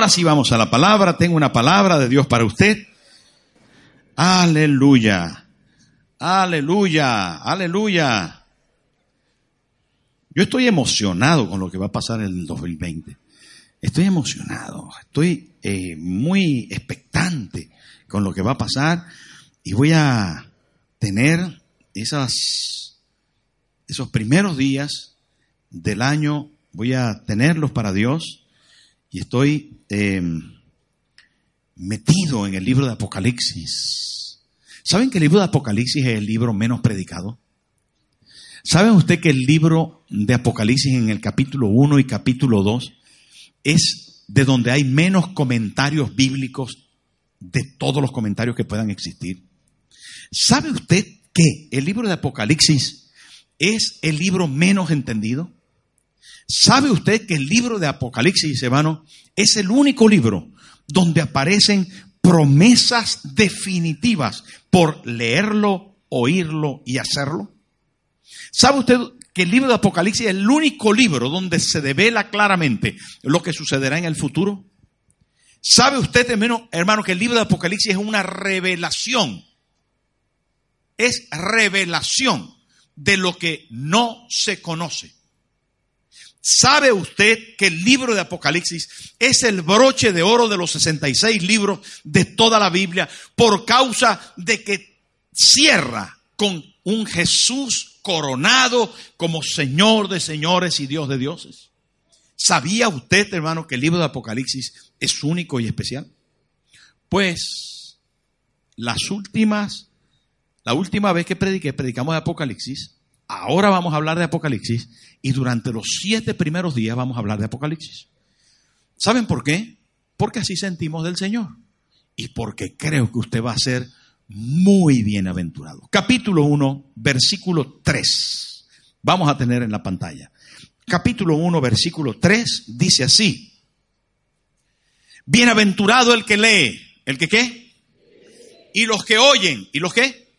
Ahora sí vamos a la palabra. Tengo una palabra de Dios para usted. Aleluya. Aleluya. Aleluya. Yo estoy emocionado con lo que va a pasar en el 2020. Estoy emocionado. Estoy eh, muy expectante con lo que va a pasar y voy a tener esas, esos primeros días del año, voy a tenerlos para Dios y estoy em, metido en el libro de Apocalipsis. ¿Saben que el libro de Apocalipsis es el libro menos predicado? ¿Saben usted que el libro de Apocalipsis en el capítulo 1 y capítulo 2 es de donde hay menos comentarios bíblicos de todos los comentarios que puedan existir? ¿Sabe usted que el libro de Apocalipsis es el libro menos entendido? ¿Sabe usted que el libro de Apocalipsis, hermano, es el único libro donde aparecen promesas definitivas por leerlo, oírlo y hacerlo? ¿Sabe usted que el libro de Apocalipsis es el único libro donde se devela claramente lo que sucederá en el futuro? ¿Sabe usted, hermano, que el libro de Apocalipsis es una revelación? Es revelación de lo que no se conoce. ¿Sabe usted que el libro de Apocalipsis es el broche de oro de los 66 libros de toda la Biblia por causa de que cierra con un Jesús coronado como Señor de señores y Dios de dioses? ¿Sabía usted, hermano, que el libro de Apocalipsis es único y especial? Pues las últimas, la última vez que prediqué, predicamos de Apocalipsis, ahora vamos a hablar de Apocalipsis y durante los siete primeros días vamos a hablar de Apocalipsis. ¿Saben por qué? Porque así sentimos del Señor y porque creo que usted va a ser muy bienaventurado. Capítulo 1, versículo 3. Vamos a tener en la pantalla. Capítulo 1, versículo 3 dice así. Bienaventurado el que lee. ¿El que qué? Y los que oyen. ¿Y los qué?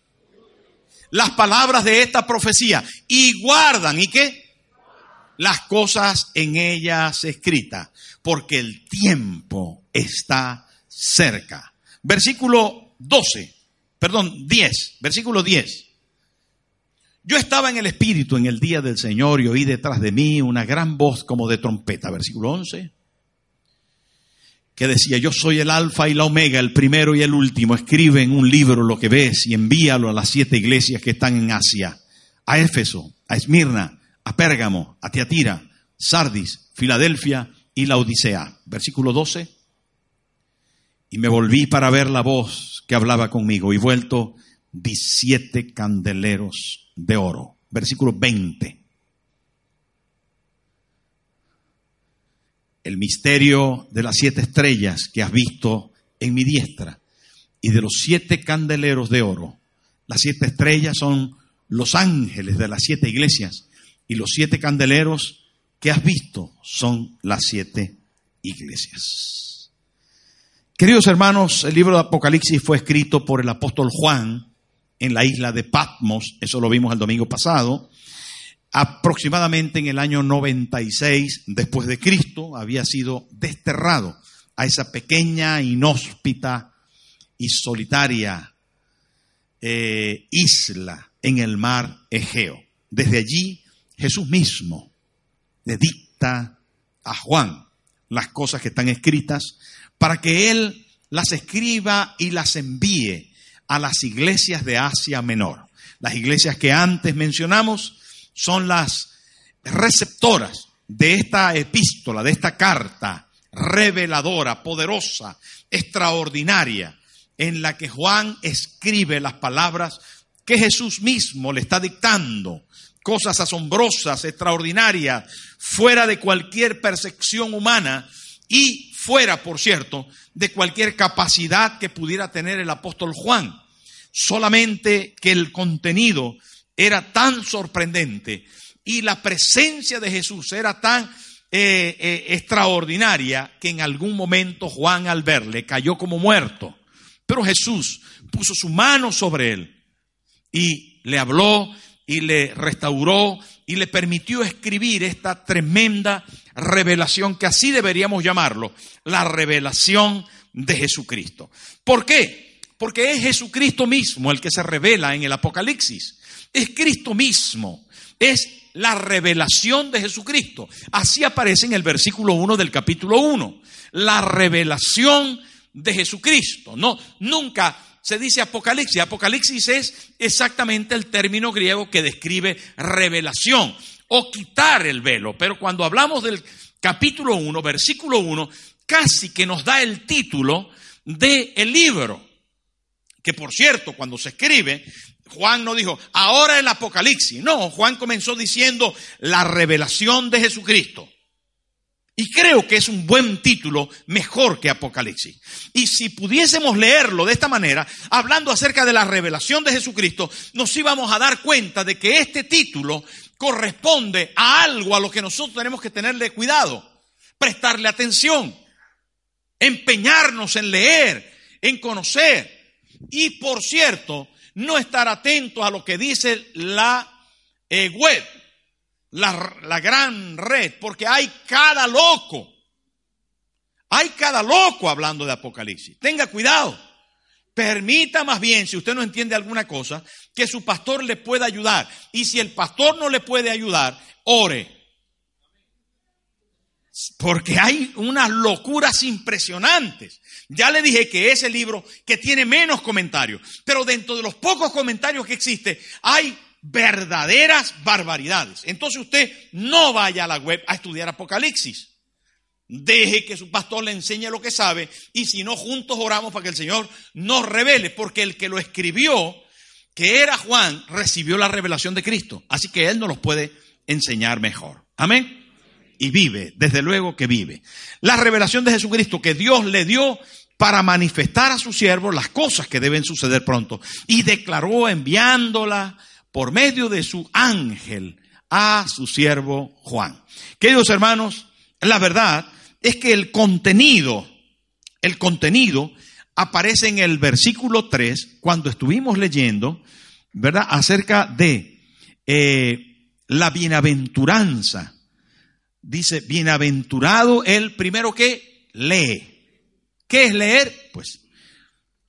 Las palabras de esta profecía. Y guardan. ¿Y qué? las cosas en ellas escritas, porque el tiempo está cerca. Versículo 12, perdón, 10, versículo 10. Yo estaba en el Espíritu en el día del Señor y oí detrás de mí una gran voz como de trompeta. Versículo 11. Que decía, yo soy el alfa y la omega, el primero y el último. Escribe en un libro lo que ves y envíalo a las siete iglesias que están en Asia. A Éfeso, a Esmirna, a Pérgamo, a Tiatira, Sardis, Filadelfia y la Odisea. Versículo 12. Y me volví para ver la voz que hablaba conmigo y vuelto vi siete candeleros de oro. Versículo 20. El misterio de las siete estrellas que has visto en mi diestra y de los siete candeleros de oro. Las siete estrellas son los ángeles de las siete iglesias y los siete candeleros que has visto son las siete iglesias. Queridos hermanos, el libro de Apocalipsis fue escrito por el apóstol Juan en la isla de Patmos, eso lo vimos el domingo pasado, aproximadamente en el año 96 después de Cristo, había sido desterrado a esa pequeña, inhóspita y solitaria eh, isla en el mar Egeo. Desde allí Jesús mismo le dicta a Juan las cosas que están escritas para que él las escriba y las envíe a las iglesias de Asia Menor. Las iglesias que antes mencionamos son las receptoras de esta epístola, de esta carta reveladora, poderosa, extraordinaria, en la que Juan escribe las palabras que Jesús mismo le está dictando cosas asombrosas, extraordinarias, fuera de cualquier percepción humana y fuera, por cierto, de cualquier capacidad que pudiera tener el apóstol Juan. Solamente que el contenido era tan sorprendente y la presencia de Jesús era tan eh, eh, extraordinaria que en algún momento Juan al verle cayó como muerto. Pero Jesús puso su mano sobre él y le habló y le restauró y le permitió escribir esta tremenda revelación que así deberíamos llamarlo, la revelación de Jesucristo. ¿Por qué? Porque es Jesucristo mismo el que se revela en el Apocalipsis. Es Cristo mismo. Es la revelación de Jesucristo. Así aparece en el versículo 1 del capítulo 1. La revelación de Jesucristo. No, nunca se dice Apocalipsis. Apocalipsis es exactamente el término griego que describe revelación o quitar el velo. Pero cuando hablamos del capítulo 1, versículo 1, casi que nos da el título del el libro. Que por cierto, cuando se escribe, Juan no dijo, ahora el Apocalipsis. No, Juan comenzó diciendo la revelación de Jesucristo. Y creo que es un buen título, mejor que Apocalipsis. Y si pudiésemos leerlo de esta manera, hablando acerca de la revelación de Jesucristo, nos íbamos a dar cuenta de que este título corresponde a algo a lo que nosotros tenemos que tenerle cuidado, prestarle atención, empeñarnos en leer, en conocer. Y por cierto, no estar atentos a lo que dice la eh, web, la, la gran red, porque hay cada loco. Hay cada loco hablando de Apocalipsis. Tenga cuidado. Permita más bien, si usted no entiende alguna cosa, que su pastor le pueda ayudar. Y si el pastor no le puede ayudar, ore. Porque hay unas locuras impresionantes. Ya le dije que es el libro que tiene menos comentarios, pero dentro de los pocos comentarios que existe hay verdaderas barbaridades. Entonces usted no vaya a la web a estudiar Apocalipsis. Deje que su pastor le enseñe lo que sabe y si no, juntos oramos para que el Señor nos revele, porque el que lo escribió, que era Juan, recibió la revelación de Cristo. Así que Él nos los puede enseñar mejor. Amén y vive, desde luego que vive. La revelación de Jesucristo que Dios le dio para manifestar a su siervo las cosas que deben suceder pronto y declaró enviándola por medio de su ángel a su siervo Juan. Queridos hermanos, la verdad es que el contenido, el contenido aparece en el versículo 3 cuando estuvimos leyendo, ¿verdad? Acerca de eh, la bienaventuranza dice, bienaventurado el primero que lee. ¿Qué es leer? Pues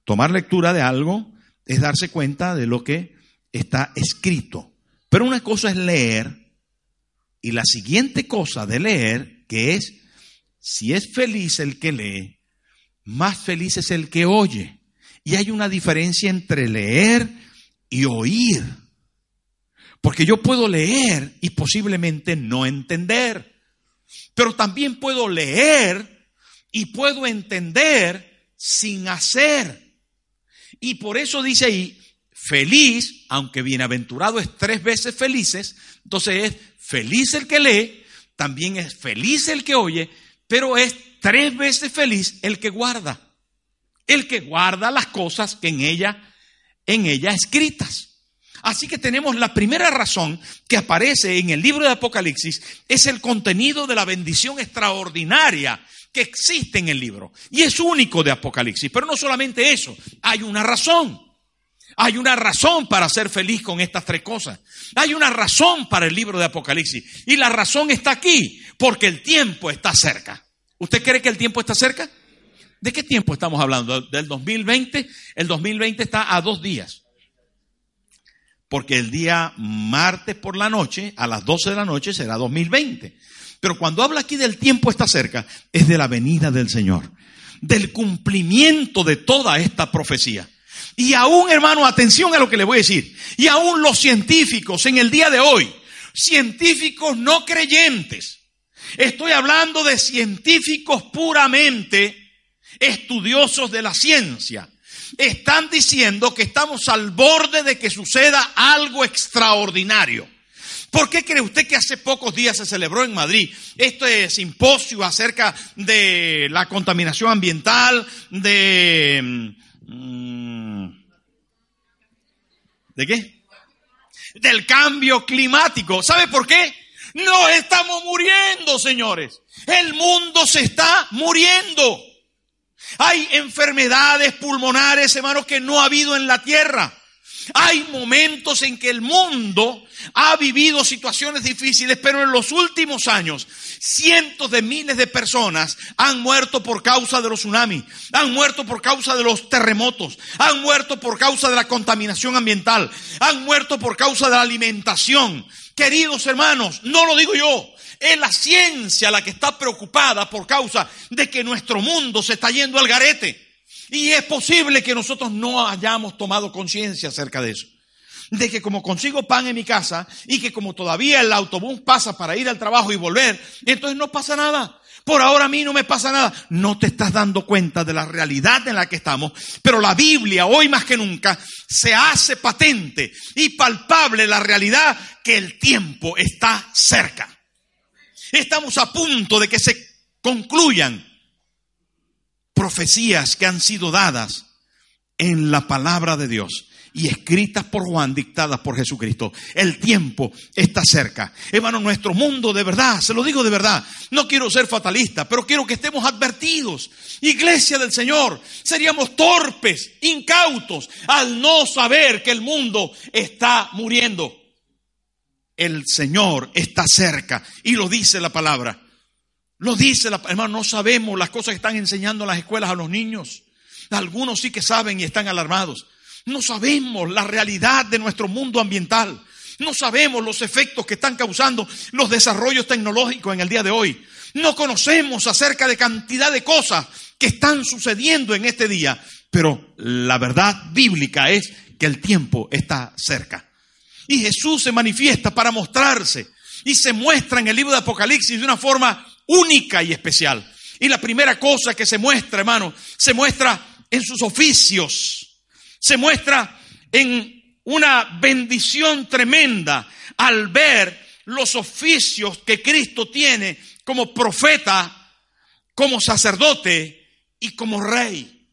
tomar lectura de algo es darse cuenta de lo que está escrito. Pero una cosa es leer y la siguiente cosa de leer, que es, si es feliz el que lee, más feliz es el que oye. Y hay una diferencia entre leer y oír. Porque yo puedo leer y posiblemente no entender. Pero también puedo leer y puedo entender sin hacer. Y por eso dice ahí, feliz, aunque bienaventurado es tres veces felices, entonces es feliz el que lee, también es feliz el que oye, pero es tres veces feliz el que guarda. El que guarda las cosas que en ella, en ella escritas. Así que tenemos la primera razón que aparece en el libro de Apocalipsis, es el contenido de la bendición extraordinaria que existe en el libro. Y es único de Apocalipsis. Pero no solamente eso, hay una razón. Hay una razón para ser feliz con estas tres cosas. Hay una razón para el libro de Apocalipsis. Y la razón está aquí, porque el tiempo está cerca. ¿Usted cree que el tiempo está cerca? ¿De qué tiempo estamos hablando? ¿Del 2020? El 2020 está a dos días porque el día martes por la noche, a las 12 de la noche, será 2020. Pero cuando habla aquí del tiempo está cerca, es de la venida del Señor, del cumplimiento de toda esta profecía. Y aún, hermano, atención a lo que le voy a decir, y aún los científicos en el día de hoy, científicos no creyentes, estoy hablando de científicos puramente estudiosos de la ciencia, están diciendo que estamos al borde de que suceda algo extraordinario. ¿Por qué cree usted que hace pocos días se celebró en Madrid este simposio acerca de la contaminación ambiental, de... Mm, ¿De qué? Del cambio climático. ¿Sabe por qué? No estamos muriendo, señores. El mundo se está muriendo. Hay enfermedades pulmonares, hermanos, que no ha habido en la tierra. Hay momentos en que el mundo ha vivido situaciones difíciles, pero en los últimos años cientos de miles de personas han muerto por causa de los tsunamis, han muerto por causa de los terremotos, han muerto por causa de la contaminación ambiental, han muerto por causa de la alimentación. Queridos hermanos, no lo digo yo, es la ciencia la que está preocupada por causa de que nuestro mundo se está yendo al garete. Y es posible que nosotros no hayamos tomado conciencia acerca de eso. De que como consigo pan en mi casa y que como todavía el autobús pasa para ir al trabajo y volver, entonces no pasa nada. Por ahora a mí no me pasa nada. No te estás dando cuenta de la realidad en la que estamos. Pero la Biblia, hoy más que nunca, se hace patente y palpable la realidad que el tiempo está cerca. Estamos a punto de que se concluyan profecías que han sido dadas en la palabra de Dios y escritas por Juan, dictadas por Jesucristo. El tiempo está cerca. Hermano, nuestro mundo de verdad, se lo digo de verdad, no quiero ser fatalista, pero quiero que estemos advertidos. Iglesia del Señor, seríamos torpes, incautos, al no saber que el mundo está muriendo. El Señor está cerca y lo dice la palabra. Lo dice la hermano, no sabemos las cosas que están enseñando en las escuelas a los niños. Algunos sí que saben y están alarmados. No sabemos la realidad de nuestro mundo ambiental. No sabemos los efectos que están causando los desarrollos tecnológicos en el día de hoy. No conocemos acerca de cantidad de cosas que están sucediendo en este día. Pero la verdad bíblica es que el tiempo está cerca. Y Jesús se manifiesta para mostrarse y se muestra en el libro de Apocalipsis de una forma única y especial. Y la primera cosa que se muestra, hermano, se muestra en sus oficios, se muestra en una bendición tremenda al ver los oficios que Cristo tiene como profeta, como sacerdote y como rey.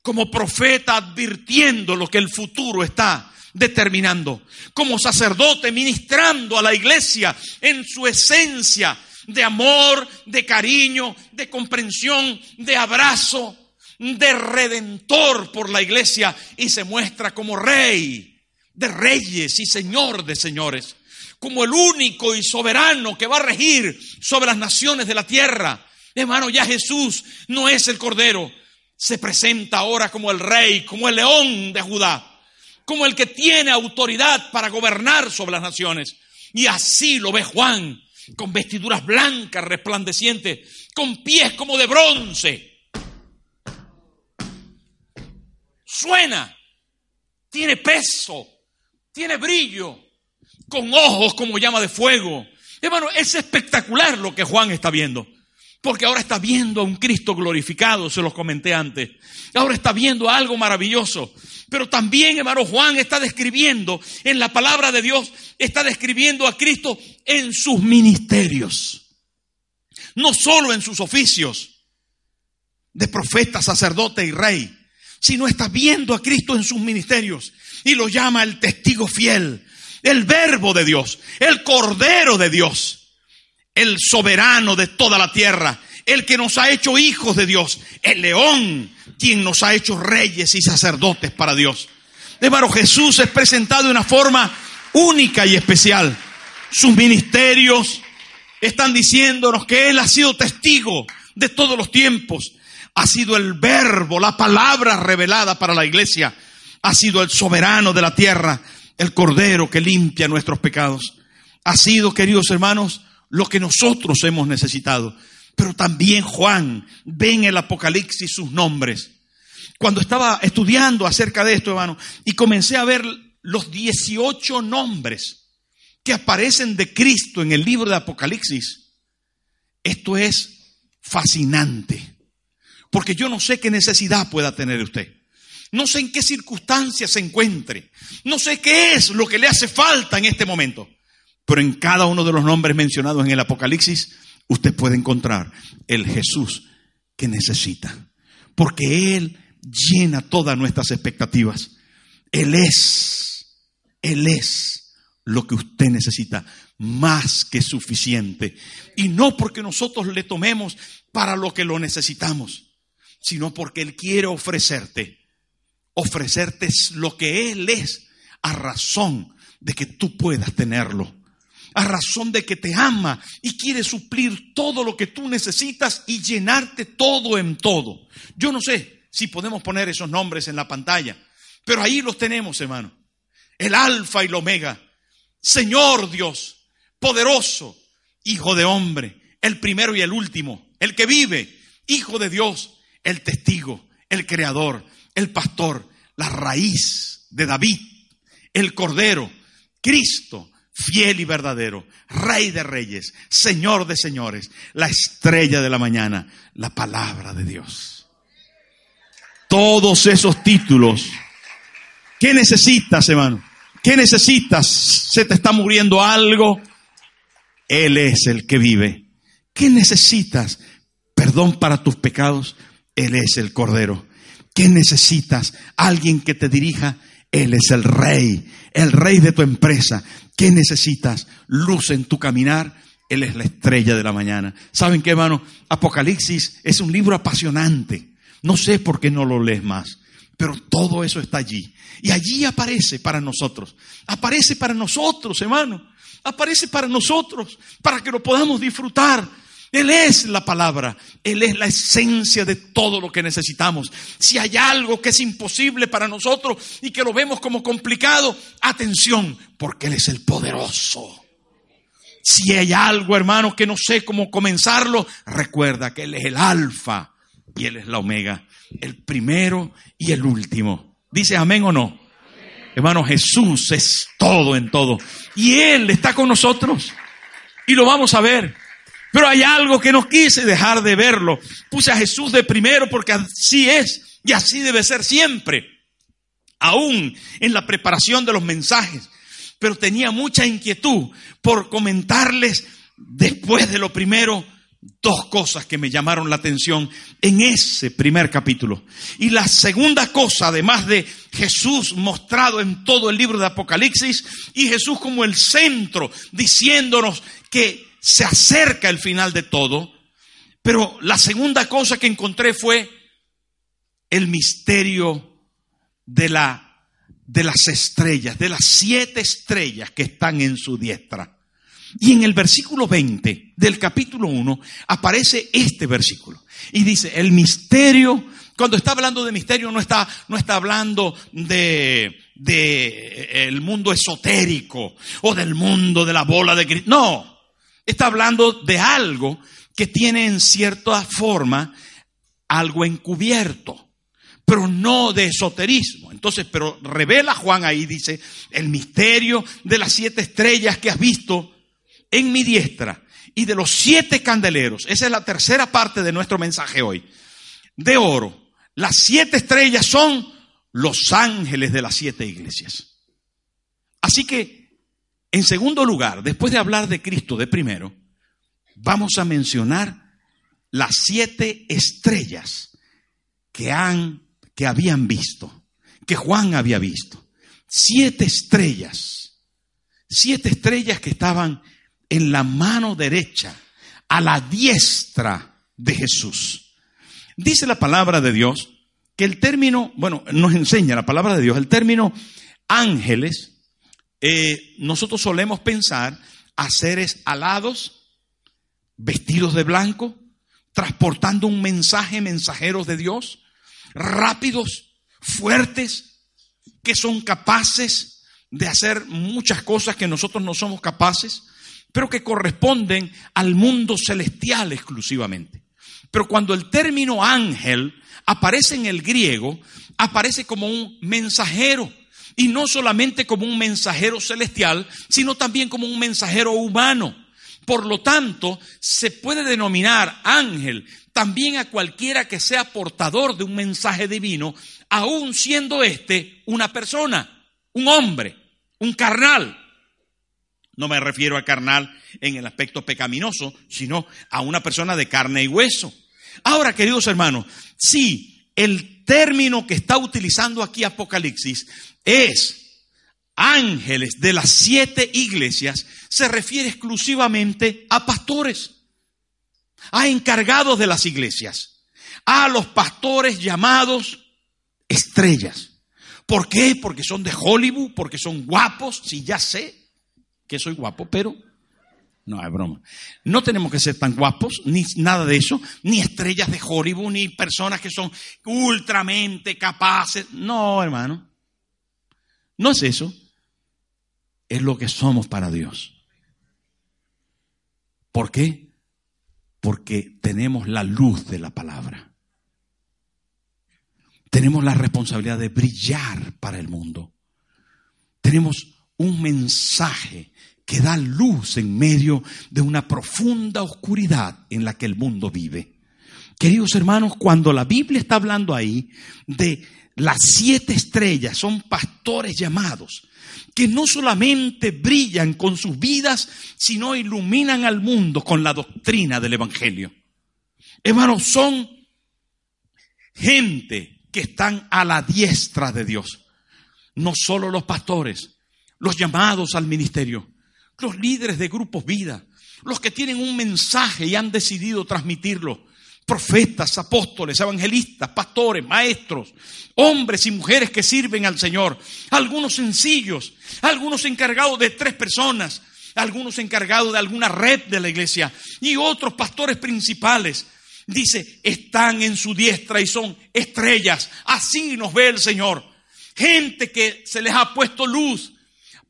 Como profeta advirtiendo lo que el futuro está determinando. Como sacerdote ministrando a la iglesia en su esencia de amor, de cariño, de comprensión, de abrazo, de redentor por la iglesia y se muestra como rey de reyes y señor de señores, como el único y soberano que va a regir sobre las naciones de la tierra. Hermano, ya Jesús no es el cordero, se presenta ahora como el rey, como el león de Judá, como el que tiene autoridad para gobernar sobre las naciones. Y así lo ve Juan con vestiduras blancas resplandecientes, con pies como de bronce. Suena, tiene peso, tiene brillo, con ojos como llama de fuego. Hermano, es espectacular lo que Juan está viendo. Porque ahora está viendo a un Cristo glorificado, se los comenté antes. Ahora está viendo algo maravilloso. Pero también, hermano Juan está describiendo en la palabra de Dios, está describiendo a Cristo en sus ministerios. No solo en sus oficios de profeta, sacerdote y rey, sino está viendo a Cristo en sus ministerios y lo llama el testigo fiel, el verbo de Dios, el cordero de Dios el soberano de toda la tierra, el que nos ha hecho hijos de Dios, el león, quien nos ha hecho reyes y sacerdotes para Dios. Hermano, Jesús es presentado de una forma única y especial. Sus ministerios están diciéndonos que Él ha sido testigo de todos los tiempos. Ha sido el verbo, la palabra revelada para la iglesia. Ha sido el soberano de la tierra, el cordero que limpia nuestros pecados. Ha sido, queridos hermanos, lo que nosotros hemos necesitado. Pero también Juan ve en el Apocalipsis sus nombres. Cuando estaba estudiando acerca de esto, hermano, y comencé a ver los 18 nombres que aparecen de Cristo en el libro de Apocalipsis, esto es fascinante. Porque yo no sé qué necesidad pueda tener usted. No sé en qué circunstancias se encuentre. No sé qué es lo que le hace falta en este momento. Pero en cada uno de los nombres mencionados en el Apocalipsis, usted puede encontrar el Jesús que necesita. Porque Él llena todas nuestras expectativas. Él es, Él es lo que usted necesita, más que suficiente. Y no porque nosotros le tomemos para lo que lo necesitamos, sino porque Él quiere ofrecerte, ofrecerte lo que Él es a razón de que tú puedas tenerlo. A razón de que te ama y quiere suplir todo lo que tú necesitas y llenarte todo en todo. Yo no sé si podemos poner esos nombres en la pantalla, pero ahí los tenemos, hermano. El alfa y el omega. Señor Dios, poderoso, hijo de hombre, el primero y el último, el que vive, hijo de Dios, el testigo, el creador, el pastor, la raíz de David, el cordero, Cristo, fiel y verdadero, rey de reyes, señor de señores, la estrella de la mañana, la palabra de Dios. Todos esos títulos. ¿Qué necesitas, hermano? ¿Qué necesitas? ¿Se te está muriendo algo? Él es el que vive. ¿Qué necesitas? Perdón para tus pecados. Él es el Cordero. ¿Qué necesitas? Alguien que te dirija. Él es el Rey, el Rey de tu empresa. ¿Qué necesitas? Luz en tu caminar. Él es la estrella de la mañana. ¿Saben qué, hermano? Apocalipsis es un libro apasionante. No sé por qué no lo lees más, pero todo eso está allí. Y allí aparece para nosotros. Aparece para nosotros, hermano aparece para nosotros, para que lo podamos disfrutar. Él es la palabra, Él es la esencia de todo lo que necesitamos. Si hay algo que es imposible para nosotros y que lo vemos como complicado, atención, porque Él es el poderoso. Si hay algo, hermano, que no sé cómo comenzarlo, recuerda que Él es el alfa y Él es la omega, el primero y el último. ¿Dice amén o no? Hermano, Jesús es todo en todo. Y Él está con nosotros. Y lo vamos a ver. Pero hay algo que no quise dejar de verlo. Puse a Jesús de primero porque así es. Y así debe ser siempre. Aún en la preparación de los mensajes. Pero tenía mucha inquietud por comentarles después de lo primero dos cosas que me llamaron la atención en ese primer capítulo. Y la segunda cosa, además de Jesús mostrado en todo el libro de Apocalipsis y Jesús como el centro, diciéndonos que se acerca el final de todo, pero la segunda cosa que encontré fue el misterio de la de las estrellas, de las siete estrellas que están en su diestra. Y en el versículo 20 del capítulo 1 aparece este versículo. Y dice, el misterio, cuando está hablando de misterio no está, no está hablando de, de eh, el mundo esotérico o del mundo de la bola de Cristo. No, está hablando de algo que tiene en cierta forma algo encubierto, pero no de esoterismo. Entonces, pero revela Juan ahí, dice, el misterio de las siete estrellas que has visto en mi diestra y de los siete candeleros, esa es la tercera parte de nuestro mensaje hoy, de oro. Las siete estrellas son los ángeles de las siete iglesias. Así que, en segundo lugar, después de hablar de Cristo de primero, vamos a mencionar las siete estrellas que han, que habían visto, que Juan había visto. Siete estrellas, siete estrellas que estaban en la mano derecha, a la diestra de Jesús. Dice la palabra de Dios que el término, bueno, nos enseña la palabra de Dios, el término ángeles, eh, nosotros solemos pensar a seres alados, vestidos de blanco, transportando un mensaje, mensajeros de Dios, rápidos, fuertes, que son capaces de hacer muchas cosas que nosotros no somos capaces pero que corresponden al mundo celestial exclusivamente. Pero cuando el término ángel aparece en el griego, aparece como un mensajero. Y no solamente como un mensajero celestial, sino también como un mensajero humano. Por lo tanto, se puede denominar ángel también a cualquiera que sea portador de un mensaje divino, aun siendo éste una persona, un hombre, un carnal. No me refiero a carnal en el aspecto pecaminoso, sino a una persona de carne y hueso. Ahora, queridos hermanos, si el término que está utilizando aquí Apocalipsis es ángeles de las siete iglesias, se refiere exclusivamente a pastores, a encargados de las iglesias, a los pastores llamados estrellas. ¿Por qué? Porque son de Hollywood, porque son guapos. Sí, ya sé que soy guapo, pero no, es broma. No tenemos que ser tan guapos, ni nada de eso, ni estrellas de Hollywood, ni personas que son ultramente capaces. No, hermano. No es eso. Es lo que somos para Dios. ¿Por qué? Porque tenemos la luz de la palabra. Tenemos la responsabilidad de brillar para el mundo. Tenemos un mensaje que da luz en medio de una profunda oscuridad en la que el mundo vive. Queridos hermanos, cuando la Biblia está hablando ahí de las siete estrellas, son pastores llamados, que no solamente brillan con sus vidas, sino iluminan al mundo con la doctrina del Evangelio. Hermanos, son gente que están a la diestra de Dios. No solo los pastores, los llamados al ministerio, los líderes de grupos vida, los que tienen un mensaje y han decidido transmitirlo, profetas, apóstoles, evangelistas, pastores, maestros, hombres y mujeres que sirven al Señor, algunos sencillos, algunos encargados de tres personas, algunos encargados de alguna red de la iglesia y otros pastores principales. Dice, están en su diestra y son estrellas. Así nos ve el Señor. Gente que se les ha puesto luz,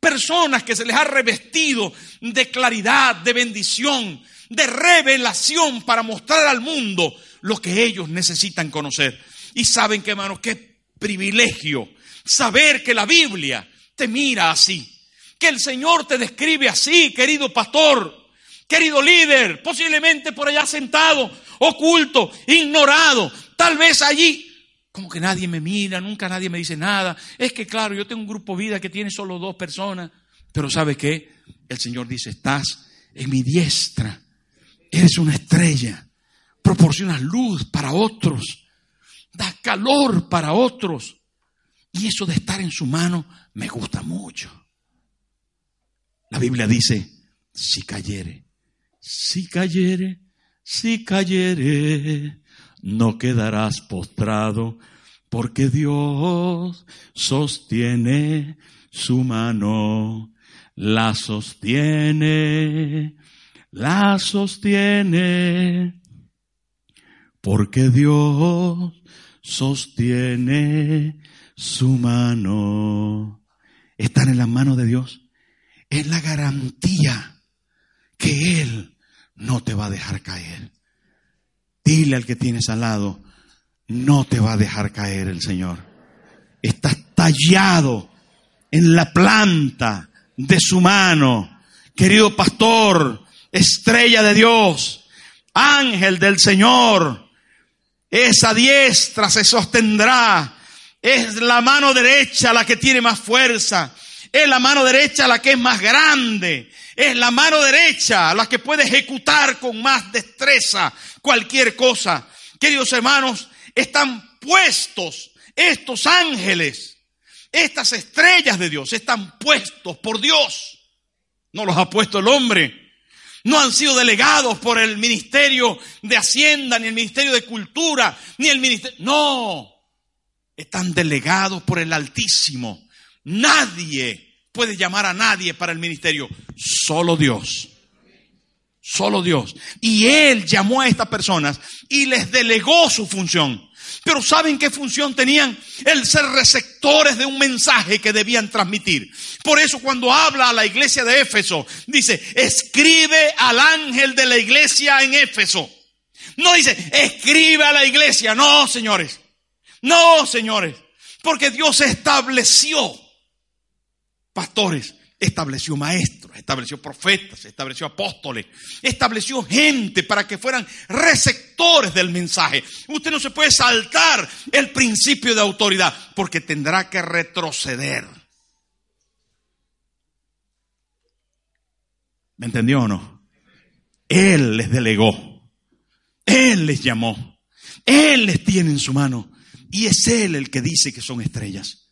personas que se les ha revestido de claridad, de bendición, de revelación para mostrar al mundo lo que ellos necesitan conocer. Y saben que, hermanos, qué privilegio saber que la Biblia te mira así, que el Señor te describe así, querido pastor, querido líder, posiblemente por allá sentado, oculto, ignorado, tal vez allí como que nadie me mira, nunca nadie me dice nada. Es que claro, yo tengo un grupo vida que tiene solo dos personas, pero ¿sabe qué? El Señor dice, estás en mi diestra, eres una estrella, proporcionas luz para otros, das calor para otros. Y eso de estar en su mano me gusta mucho. La Biblia dice, si cayere, si cayere, si cayere, no quedarás postrado, porque Dios sostiene su mano, la sostiene, la sostiene, porque Dios sostiene su mano. Estar en la mano de Dios es la garantía que Él no te va a dejar caer. Dile al que tienes al lado, no te va a dejar caer el Señor. Estás tallado en la planta de su mano. Querido pastor, estrella de Dios, ángel del Señor, esa diestra se sostendrá. Es la mano derecha la que tiene más fuerza. Es la mano derecha la que es más grande. Es la mano derecha la que puede ejecutar con más destreza cualquier cosa. Queridos hermanos, están puestos estos ángeles, estas estrellas de Dios, están puestos por Dios. No los ha puesto el hombre. No han sido delegados por el Ministerio de Hacienda, ni el Ministerio de Cultura, ni el Ministerio... No, están delegados por el Altísimo. Nadie puede llamar a nadie para el ministerio, solo Dios. Solo Dios. Y Él llamó a estas personas y les delegó su función. Pero ¿saben qué función tenían? El ser receptores de un mensaje que debían transmitir. Por eso cuando habla a la iglesia de Éfeso, dice, escribe al ángel de la iglesia en Éfeso. No dice, escribe a la iglesia. No, señores. No, señores. Porque Dios estableció pastores estableció maestros, estableció profetas, estableció apóstoles, estableció gente para que fueran receptores del mensaje. Usted no se puede saltar el principio de autoridad porque tendrá que retroceder. ¿Me entendió o no? Él les delegó, Él les llamó, Él les tiene en su mano y es Él el que dice que son estrellas.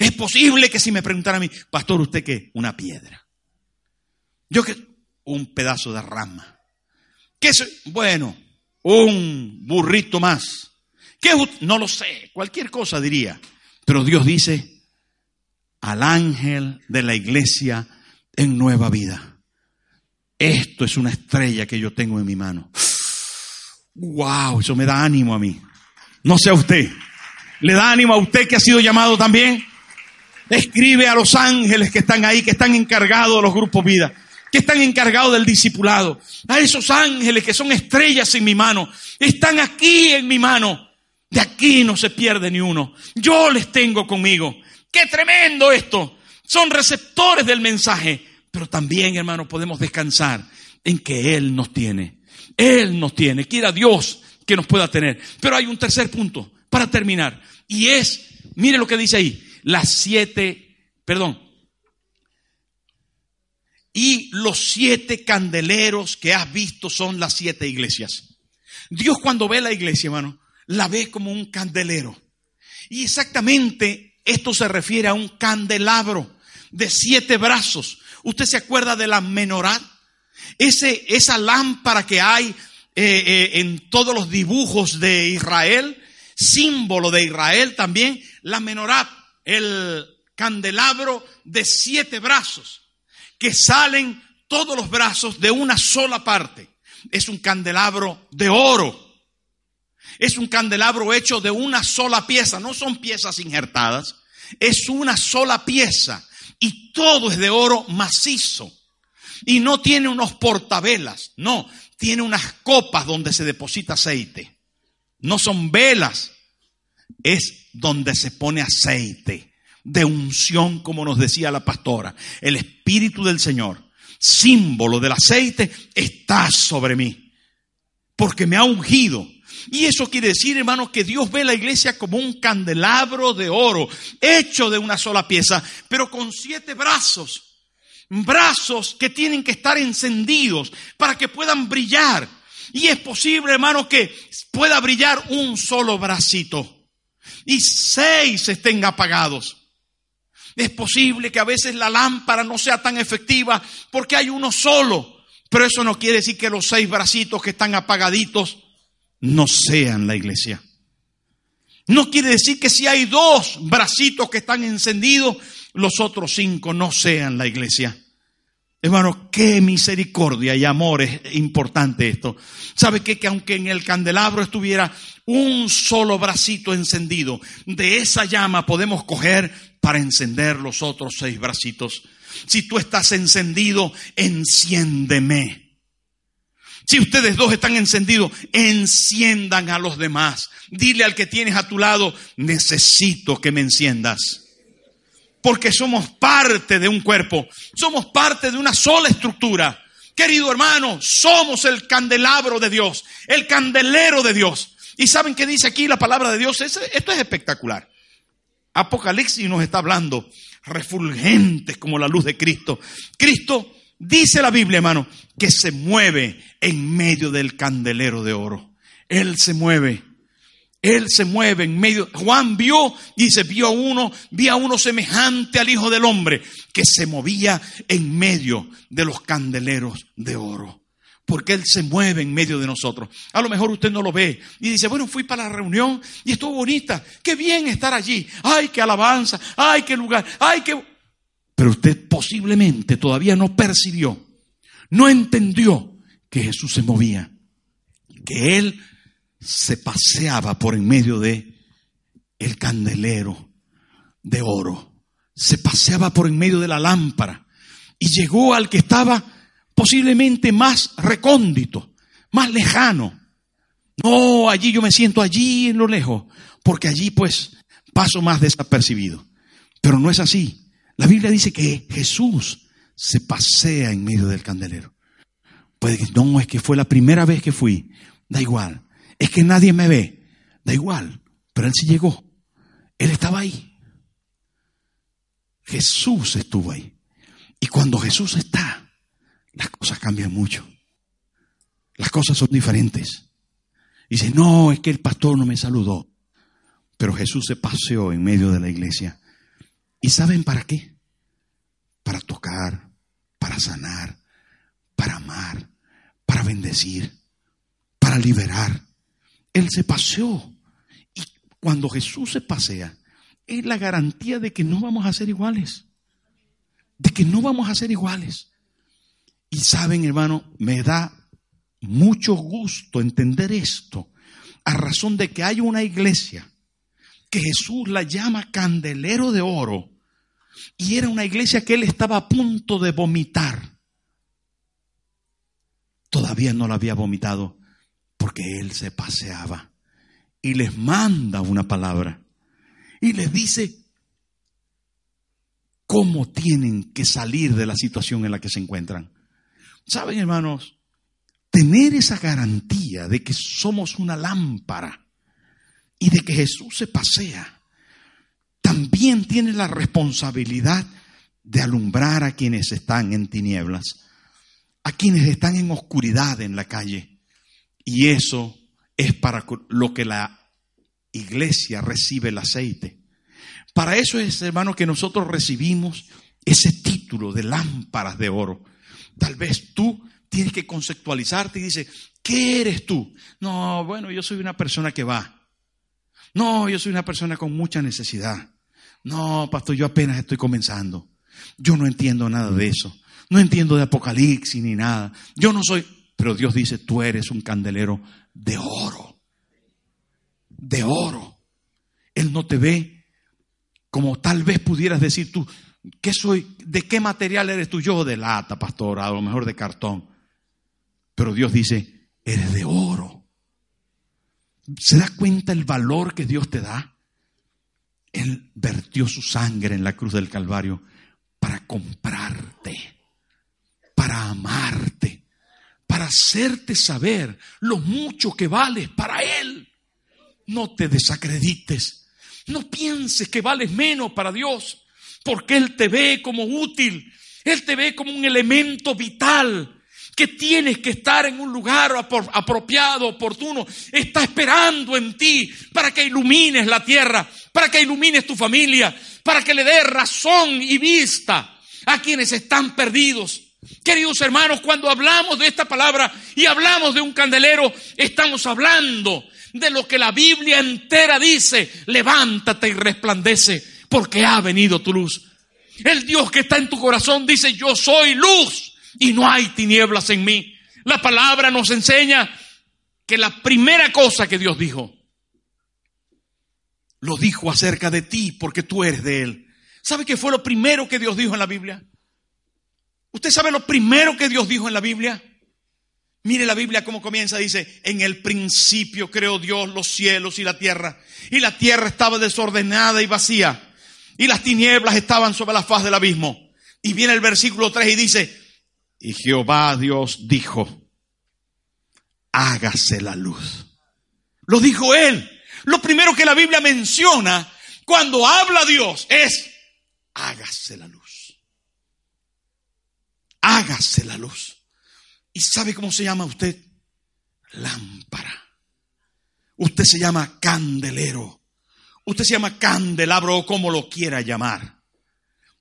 Es posible que si me preguntara a mí, pastor, ¿usted qué? Una piedra. Yo que un pedazo de rama. ¿Qué es? Bueno, un burrito más. ¿Qué No lo sé, cualquier cosa diría. Pero Dios dice, al ángel de la iglesia en nueva vida. Esto es una estrella que yo tengo en mi mano. Wow, eso me da ánimo a mí. No sé a usted. ¿Le da ánimo a usted que ha sido llamado también? Escribe a los ángeles que están ahí, que están encargados de los grupos vida, que están encargados del discipulado. A esos ángeles que son estrellas en mi mano. Están aquí en mi mano. De aquí no se pierde ni uno. Yo les tengo conmigo. Qué tremendo esto. Son receptores del mensaje. Pero también, hermano, podemos descansar en que Él nos tiene. Él nos tiene. Quiera Dios que nos pueda tener. Pero hay un tercer punto para terminar. Y es, mire lo que dice ahí, las siete, perdón. Y los siete candeleros que has visto son las siete iglesias. Dios cuando ve la iglesia, hermano, la ve como un candelero. Y exactamente esto se refiere a un candelabro de siete brazos ¿Usted se acuerda de la menorá? Ese, esa lámpara que hay eh, eh, en todos los dibujos de Israel, símbolo de Israel también, la menorá, el candelabro de siete brazos, que salen todos los brazos de una sola parte. Es un candelabro de oro. Es un candelabro hecho de una sola pieza, no son piezas injertadas, es una sola pieza y todo es de oro macizo. Y no tiene unos portavelas, no, tiene unas copas donde se deposita aceite. No son velas, es donde se pone aceite de unción, como nos decía la pastora. El Espíritu del Señor, símbolo del aceite, está sobre mí, porque me ha ungido y eso quiere decir, hermano, que Dios ve la iglesia como un candelabro de oro, hecho de una sola pieza, pero con siete brazos. Brazos que tienen que estar encendidos para que puedan brillar. Y es posible, hermano, que pueda brillar un solo bracito y seis estén apagados. Es posible que a veces la lámpara no sea tan efectiva porque hay uno solo, pero eso no quiere decir que los seis bracitos que están apagaditos no sean la iglesia. No quiere decir que si hay dos bracitos que están encendidos, los otros cinco no sean la iglesia. Hermano, qué misericordia y amor es importante esto. ¿Sabe qué? Que aunque en el candelabro estuviera un solo bracito encendido, de esa llama podemos coger para encender los otros seis bracitos. Si tú estás encendido, enciéndeme. Si ustedes dos están encendidos, enciendan a los demás. Dile al que tienes a tu lado, necesito que me enciendas. Porque somos parte de un cuerpo, somos parte de una sola estructura. Querido hermano, somos el candelabro de Dios, el candelero de Dios. ¿Y saben qué dice aquí la palabra de Dios? Esto es espectacular. Apocalipsis nos está hablando, refulgentes como la luz de Cristo. Cristo Dice la Biblia, hermano, que se mueve en medio del candelero de oro. Él se mueve. Él se mueve en medio. Juan vio, dice, vio a uno, vio a uno semejante al Hijo del Hombre, que se movía en medio de los candeleros de oro. Porque Él se mueve en medio de nosotros. A lo mejor usted no lo ve y dice, bueno, fui para la reunión y estuvo bonita. Qué bien estar allí. Ay, qué alabanza. Ay, qué lugar. Ay, qué... Pero usted posiblemente todavía no percibió, no entendió que Jesús se movía, que Él se paseaba por en medio de el candelero de oro, se paseaba por en medio de la lámpara y llegó al que estaba posiblemente más recóndito, más lejano. No, allí yo me siento allí en lo lejos, porque allí pues paso más desapercibido. Pero no es así. La Biblia dice que Jesús se pasea en medio del candelero. Puede que no, es que fue la primera vez que fui. Da igual. Es que nadie me ve. Da igual. Pero Él sí llegó. Él estaba ahí. Jesús estuvo ahí. Y cuando Jesús está, las cosas cambian mucho. Las cosas son diferentes. dice, no, es que el pastor no me saludó. Pero Jesús se paseó en medio de la iglesia. ¿Y saben para qué? para tocar, para sanar, para amar, para bendecir, para liberar. Él se paseó. Y cuando Jesús se pasea, es la garantía de que no vamos a ser iguales. De que no vamos a ser iguales. Y saben, hermano, me da mucho gusto entender esto a razón de que hay una iglesia que Jesús la llama candelero de oro y era una iglesia que él estaba a punto de vomitar. Todavía no la había vomitado porque él se paseaba y les manda una palabra y les dice cómo tienen que salir de la situación en la que se encuentran. Saben, hermanos, tener esa garantía de que somos una lámpara y de que Jesús se pasea, también tiene la responsabilidad de alumbrar a quienes están en tinieblas, a quienes están en oscuridad en la calle. Y eso es para lo que la iglesia recibe el aceite. Para eso es, hermano, que nosotros recibimos ese título de lámparas de oro. Tal vez tú tienes que conceptualizarte y dices, ¿qué eres tú? No, bueno, yo soy una persona que va. No, yo soy una persona con mucha necesidad. No, pastor, yo apenas estoy comenzando. Yo no entiendo nada de eso. No entiendo de Apocalipsis ni nada. Yo no soy, pero Dios dice, tú eres un candelero de oro de oro. Él no te ve como tal vez pudieras decir tú, ¿qué soy? ¿De qué material eres tú? Yo de lata, pastor, a lo mejor de cartón. Pero Dios dice, eres de oro. ¿Se da cuenta el valor que Dios te da? Él vertió su sangre en la cruz del Calvario para comprarte, para amarte, para hacerte saber lo mucho que vales para Él. No te desacredites. No pienses que vales menos para Dios, porque Él te ve como útil. Él te ve como un elemento vital que tienes que estar en un lugar apropiado, oportuno. Está esperando en ti para que ilumines la tierra, para que ilumines tu familia, para que le des razón y vista a quienes están perdidos. Queridos hermanos, cuando hablamos de esta palabra y hablamos de un candelero, estamos hablando de lo que la Biblia entera dice, levántate y resplandece, porque ha venido tu luz. El Dios que está en tu corazón dice, yo soy luz y no hay tinieblas en mí. La palabra nos enseña que la primera cosa que Dios dijo, lo dijo acerca de ti porque tú eres de Él. ¿Sabe qué fue lo primero que Dios dijo en la Biblia? ¿Usted sabe lo primero que Dios dijo en la Biblia? Mire la Biblia cómo comienza, dice, en el principio creó Dios los cielos y la tierra, y la tierra estaba desordenada y vacía, y las tinieblas estaban sobre la faz del abismo. Y viene el versículo 3 y dice, y Jehová Dios dijo, hágase la luz. Lo dijo él. Lo primero que la Biblia menciona cuando habla Dios es, hágase la luz. Hágase la luz. ¿Y sabe cómo se llama usted? Lámpara. Usted se llama candelero. Usted se llama candelabro o como lo quiera llamar.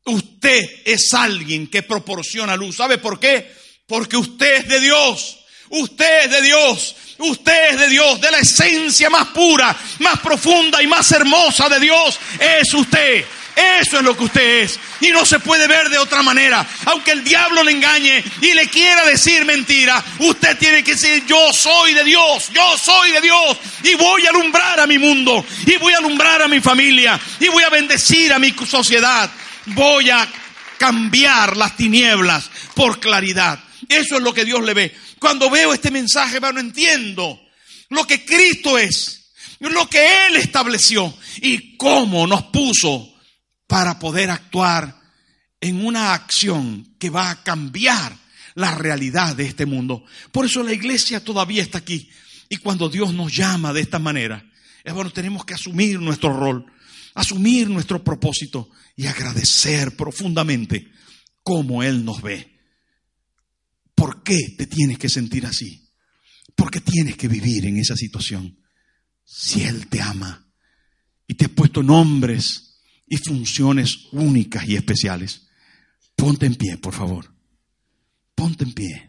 Usted es alguien que proporciona luz. ¿Sabe por qué? Porque usted es de Dios. Usted es de Dios. Usted es de Dios. De la esencia más pura, más profunda y más hermosa de Dios es usted. Eso es lo que usted es. Y no se puede ver de otra manera. Aunque el diablo le engañe y le quiera decir mentira, usted tiene que decir, yo soy de Dios, yo soy de Dios. Y voy a alumbrar a mi mundo. Y voy a alumbrar a mi familia. Y voy a bendecir a mi sociedad. Voy a cambiar las tinieblas por claridad. Eso es lo que Dios le ve. Cuando veo este mensaje, hermano, entiendo lo que Cristo es, lo que Él estableció y cómo nos puso para poder actuar en una acción que va a cambiar la realidad de este mundo. Por eso la iglesia todavía está aquí. Y cuando Dios nos llama de esta manera, es bueno, tenemos que asumir nuestro rol, asumir nuestro propósito y agradecer profundamente cómo Él nos ve. ¿Por qué te tienes que sentir así? ¿Por qué tienes que vivir en esa situación? Si Él te ama y te ha puesto nombres y funciones únicas y especiales. Ponte en pie, por favor. Ponte en pie.